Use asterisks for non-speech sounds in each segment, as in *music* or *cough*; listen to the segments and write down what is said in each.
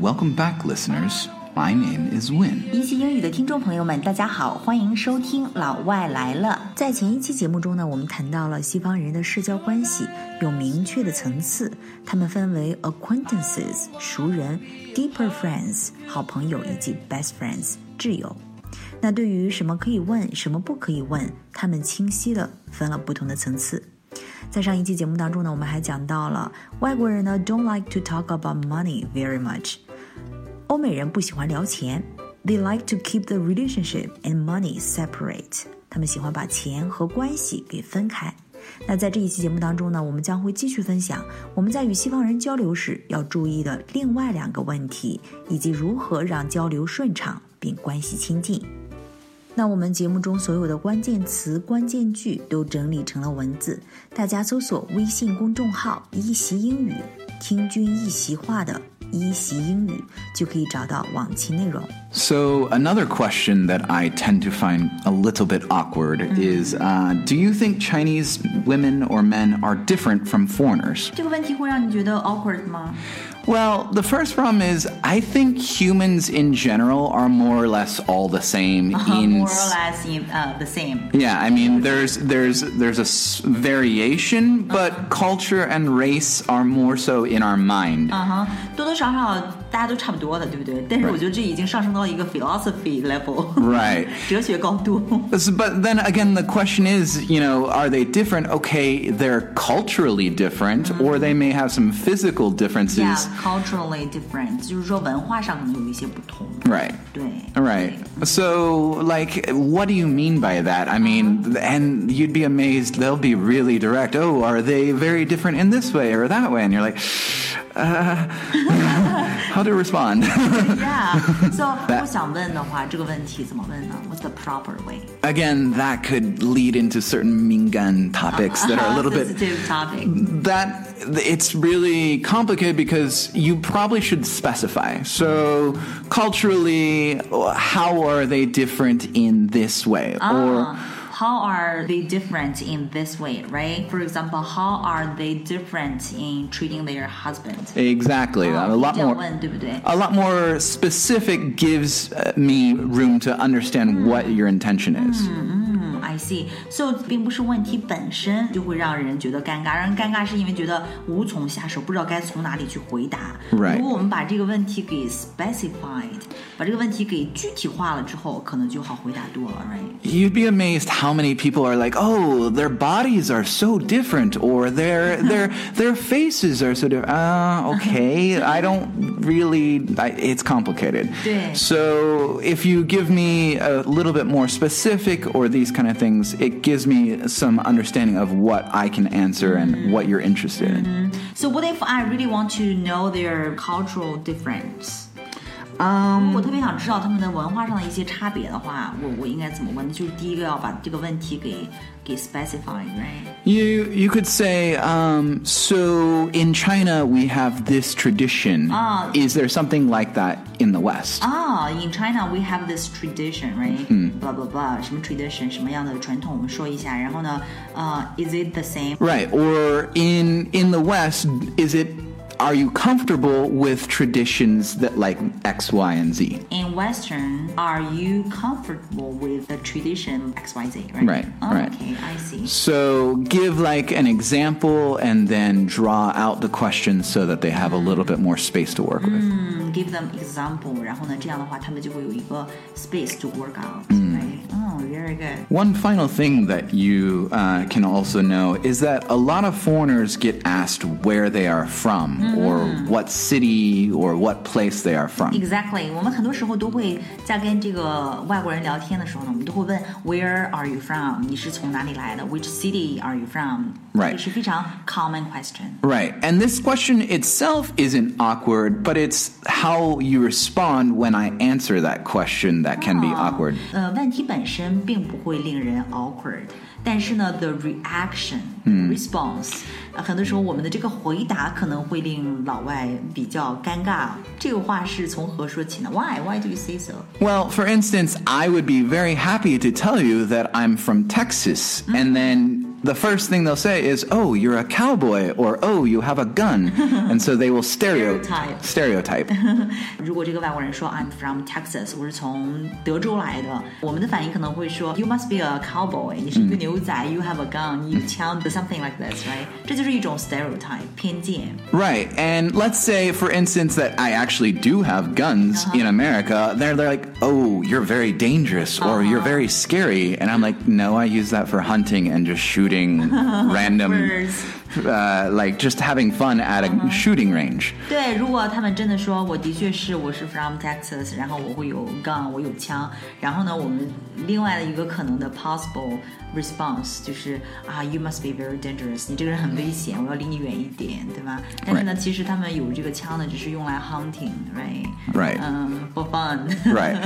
welcome back, listeners. My name is Win. 一期英语的听众朋友们，大家好，欢迎收听《老外来了》。在前一期节目中呢，我们谈到了西方人的社交关系有明确的层次，他们分为 acquaintances 熟人、deeper friends 好朋友以及 best friends 挚友。那对于什么可以问，什么不可以问，他们清晰的分了不同的层次。在上一期节目当中呢，我们还讲到了外国人呢 don't like to talk about money very much，欧美人不喜欢聊钱，they like to keep the relationship and money separate，他们喜欢把钱和关系给分开。那在这一期节目当中呢，我们将会继续分享我们在与西方人交流时要注意的另外两个问题，以及如何让交流顺畅并关系亲近。那我们节目中所有的关键词、关键句都整理成了文字，大家搜索微信公众号“一席英语”，听君一席话的“ 一席英语”就可以找到往期内容。 So, another question that I tend to find a little bit awkward is uh, Do you think Chinese women or men are different from foreigners? 这个问题会让你觉得 awkward 吗？ Well, the first problem is I think humans in general are more or less all the same in More or less in uh, the same。 Yeah, I mean, there's there's there's a s- variation, but culture and race are more so in our mind. 嗯哼，多多少少大家都差不多的，对不对？但是我觉得这已经上升到了一个 philosophy level， Right. *laughs* 哲学高度。 So- But then again, the question is, you know, are they different? Okay, they're culturally different, or they may have some physical differences. Yeah, culturally different，就是说文化上可能有一些不同。 Right. 对。 Right. So, like, what do you mean by that? I mean, and you'd be amazed. They'll be really direct. Oh, are they very different in this way or that way? And you're like, uh, *laughs* how to respond? Yeah. *laughs* So *laughs* 我想问的话，这个问题怎么问呢？What's the proper way? Again, that could lead into certain mingan topics that are a little bit sensitive topic. that it's really complicated because you probably should specify. So culturally, how are they different in this way? Or Ah, how are they different in this way, right? For example, how are they different in treating their husband? exactly, a lot 这样 more. 问对不对？ A lot more specific gives uh, me room to understand what your intention is. 嗯，I see. So 并不是问题本身就会让人觉得尴尬，让人尴尬是因为觉得无从下手，不知道该从哪里去回答。 Right. 如果我们把这个问题给 specified，把这个问题给具体化了之后，可能就好回答多了，right？ You'd be amazed how many people are like, "Oh, their bodies are so different, or their their *laughs* their faces are so different." Uh, okay, I *laughs* don't really. I, it's complicated. Yeah. So if you give me a little bit more specific or these kind of things, it gives me some understanding of what I can answer and what you're interested in. Mm-hmm. So what if I really want to know their cultural difference? 嗯，我特别想知道他们的文化上的一些差别的话，我我应该怎么问？就是第一个要把这个问题给给 specify，right？ You you could say, um, so in China we have this tradition. Ah. Is there something like that in the West? 啊、i n China we have this tradition, right? 嗯，blah blah blah，什么 tradition，什么样的传统，我们说一下。然后呢，呃、i s it the same? Right. Or in in the West, is it? Are you comfortable with traditions that like X, Y, and Z? In Western, are you comfortable with the tradition X Y Z? Right. Right, Oh, right. Okay, I see. So give like an example and then draw out the questions so that they have a little bit more space to work with. 嗯，give them example，然后呢，这样的话他们就会有一个 space to work out。Right. Oh, very good. One final thing that you uh, can also know is that a lot of foreigners get asked where they are from or what city or what place they are from. Exactly，我们很多时候都会在跟这个外国人聊天的时候呢，我们都会问 Where are you from？你是从哪里来的？Which city are you from？ Right. 这是非常 common question。 Right. And this question itself isn't awkward, but it's how you respond when I answer that question that can be awkward. 呃，问题本身 并不会令人 awkward，但是呢，the reaction、response，呃，很多时候我们的这个回答可能会令老外比较尴尬。这个话是从何说起呢？Why? Why do you say so? Well, for instance, I would be very happy to tell you that I'm from Texas, and then the first thing they'll say is, "Oh, you're a cowboy," or "Oh, you have a gun," *laughs* and so they will stereo- Stereotype. stereotype. *laughs* 如果这个外国人说 I'm from Texas，我是从德州来的，我们的反应可能会说 You must be a cowboy，你是一个牛仔、y o u have a gun，你有枪，something like this，right？这就是一种 stereotype 偏见。 Right. And let's say, for instance, that I actually do have guns in America. They're, they're like, oh, you're very dangerous or you're very scary. And I'm like, no, I use that for hunting and just shooting *laughs* random, Birds. uh, like just having fun at a shooting range. 对，如果他们真的说我的确是我是 from Texas，然后我会有 gun，我有枪，然后呢，我们另外的一个可能的 possible response 就是啊，you must be very dangerous，你这个人很危险，我要离你远一点，对吧？但是呢 Right. 其实他们有这个枪呢，只是用来 hunting，right？ Right. 嗯、f o r fun。 Right.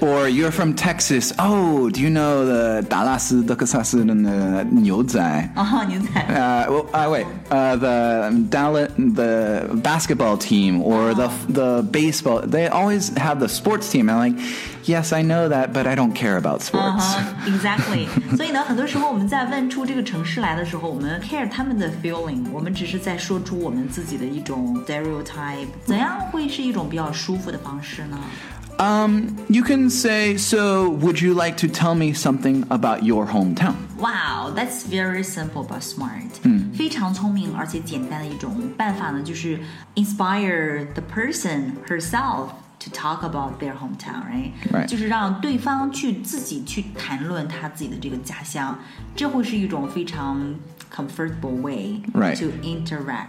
or you're from Texas. Oh, do you know the Dallas, Texas, and the 牛仔?哦，牛仔。 Uh, well, uh, wait. Uh, the Dallas, the basketball team or the the baseball. They always have the sports team. I'm like, yes, I know that, but I don't care about 嗯 sports. 哼，exactly。所以呢， 很多时候我们在问出这个城市来的时候，我们 care 他们的 feeling，我们只是在说出我们自己的一种 stereotype。怎样会是一种比较舒服的方式呢？ Um, you can say, so would you like to tell me something about your hometown? Wow, that's very simple but smart。非常聪明而且简单的一种办法呢，就是 inspire the person herself to talk about their hometown, right? Right. 就是让对方去自己去谈论他自己的这个家乡，这会是一种非常 comfortable way Right. to interact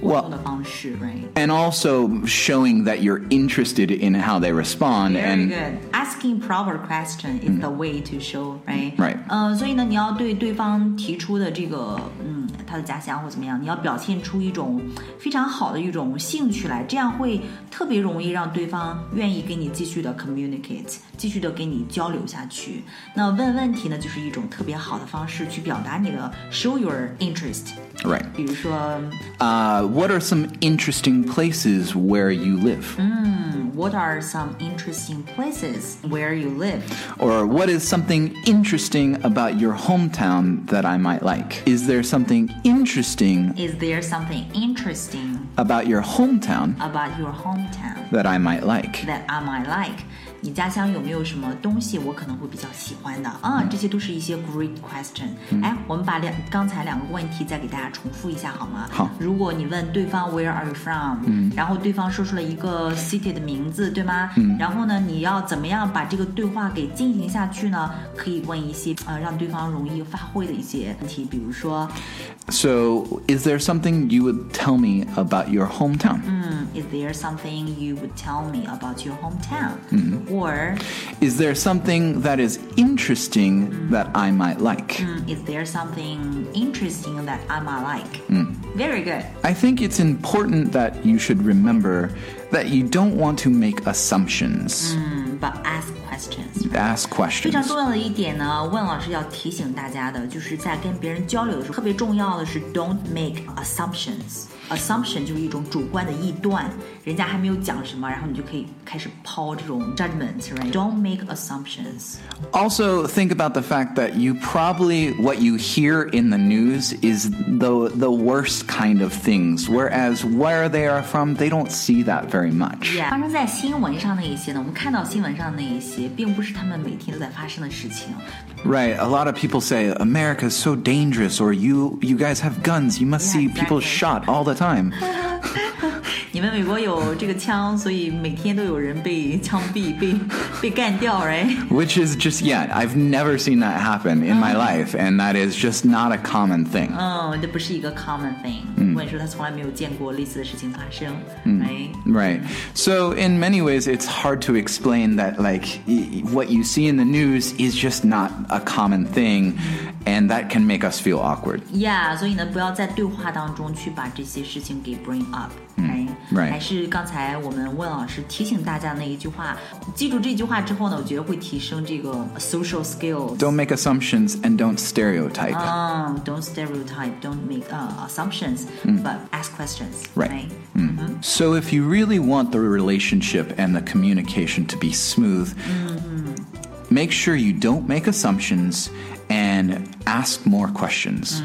互 Well- 动的方式，right? And also showing that you're interested in how they respond Very and good. Asking proper question is the way to show, right? Right. 嗯、所以呢，你要对对方提出的这个，嗯， 他的家乡或怎么样你要表现出一种非常好的一种兴趣来这样会特别容易让对方愿意跟你继续的 communicate 继续的跟你交流下去。那问问题呢就是一种特别好的方式去表达你的 show your interest right 比如说呃 what are some interesting places where you live 嗯。What are some interesting places where you live？Or what is something interesting about your hometown that I might like? Is there something interesting Is there something interesting about your hometown about your hometown that I might like? that I might like？你家乡有没有什么东西我可能会比较喜欢的啊？这些都是一些 great question。哎，我们把两刚才两个问题再给大家重复一下好吗？好如果你问对方 Where are you from？然后对方说出了一个 city 的名字，对吗？然后呢，你要怎么样把这个对话给进行下去呢？可以问一些呃让对方容易发挥的一些问题，比如说 So, is there something you would tell me about your hometown? Is there something you would tell me about your hometown? Or Is there something that is interesting that I might like? mm, is there something interesting that I might like? Very good. I think it's important that you should remember that you don't want to make assumptions. But ask questions. Ask 非常 questions. 重要的一点呢，问老师要提醒大家的，就是在跟别人交流的时候，特别重要的是 don't make assumptions。 Assumption 就是一种主观的臆断，人家还没有讲什么，然后你就可以开始抛这种 judgment，right？Don't make assumptions。 Also, think about the fact that you probably what you hear in the news is the the worst kind of things, whereas where they are from, they don't see that very much. Yeah，发生在新闻上那一些呢，我们看到新闻上那一些，并不是他们每天都在发生的事情。 Right. A lot of people say America's so dangerous, or you you guys have guns. You must Yeah, see people exactly. shot all the time. *laughs* *laughs* 你们美国有这个枪，所以每天都有人被枪毙、被被干掉，right？ Which is just yeah, I've never seen that happen in my life, and that is just not a common thing. 嗯，这不是一个 common thing。或者说他从来没有见过类似的事情发生，right？ Right. So in many ways, it's hard to explain that like y- what you see in the news is just not a common thing, and that can make us feel awkward. Yeah，所以呢，不要在对话当中去把这些事情给 bring up，right？、 right 还是刚才我们问老师提醒大家的那一句话，记住这句话之后呢，我觉得会提升这个 social skills。 Don't make assumptions and don't stereotype. Um, don't stereotype, don't make uh, assumptions, but ask questions. Right. So if you really want the relationship and the communication to be smooth, make sure you don't make assumptions and ask more questions.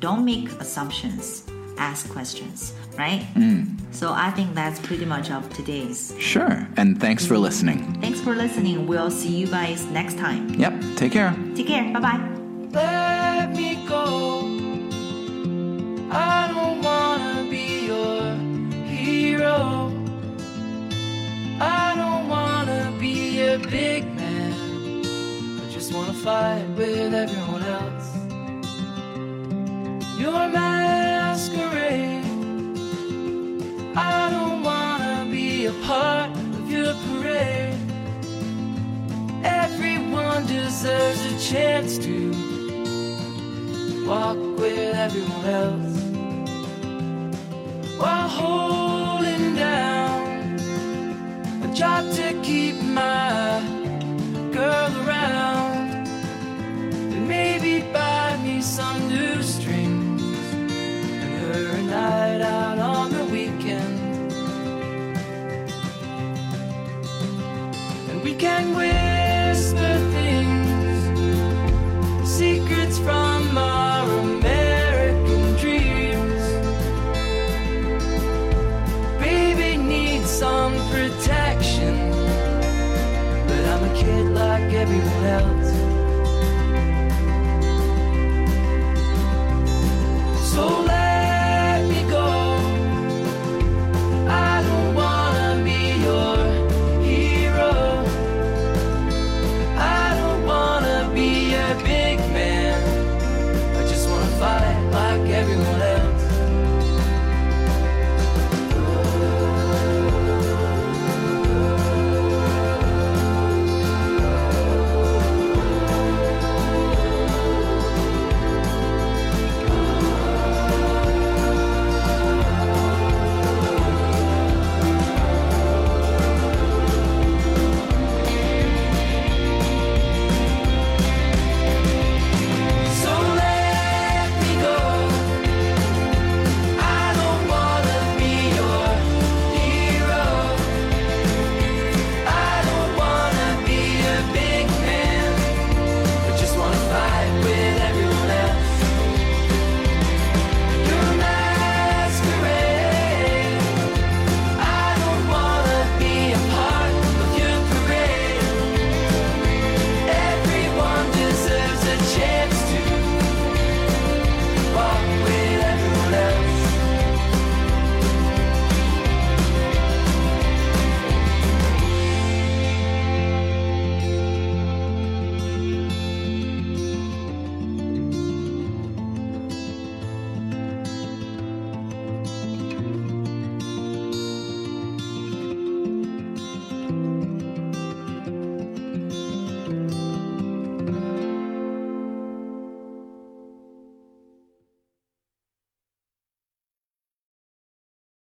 Don't make assumptions. Ask questions, right? Mm. So I think that's pretty much of today's. Sure. And thanks for listening. Thanks for listening. We'll see you guys next time. Yep. Take care. Take care. Bye bye. let me go. I don't wanna be your hero. I don't wanna be a big man. I just wanna fight with everyone else. Your masquerade. I don't wanna be a part of your parade. Everyone deserves a chance to walk with everyone else while holding some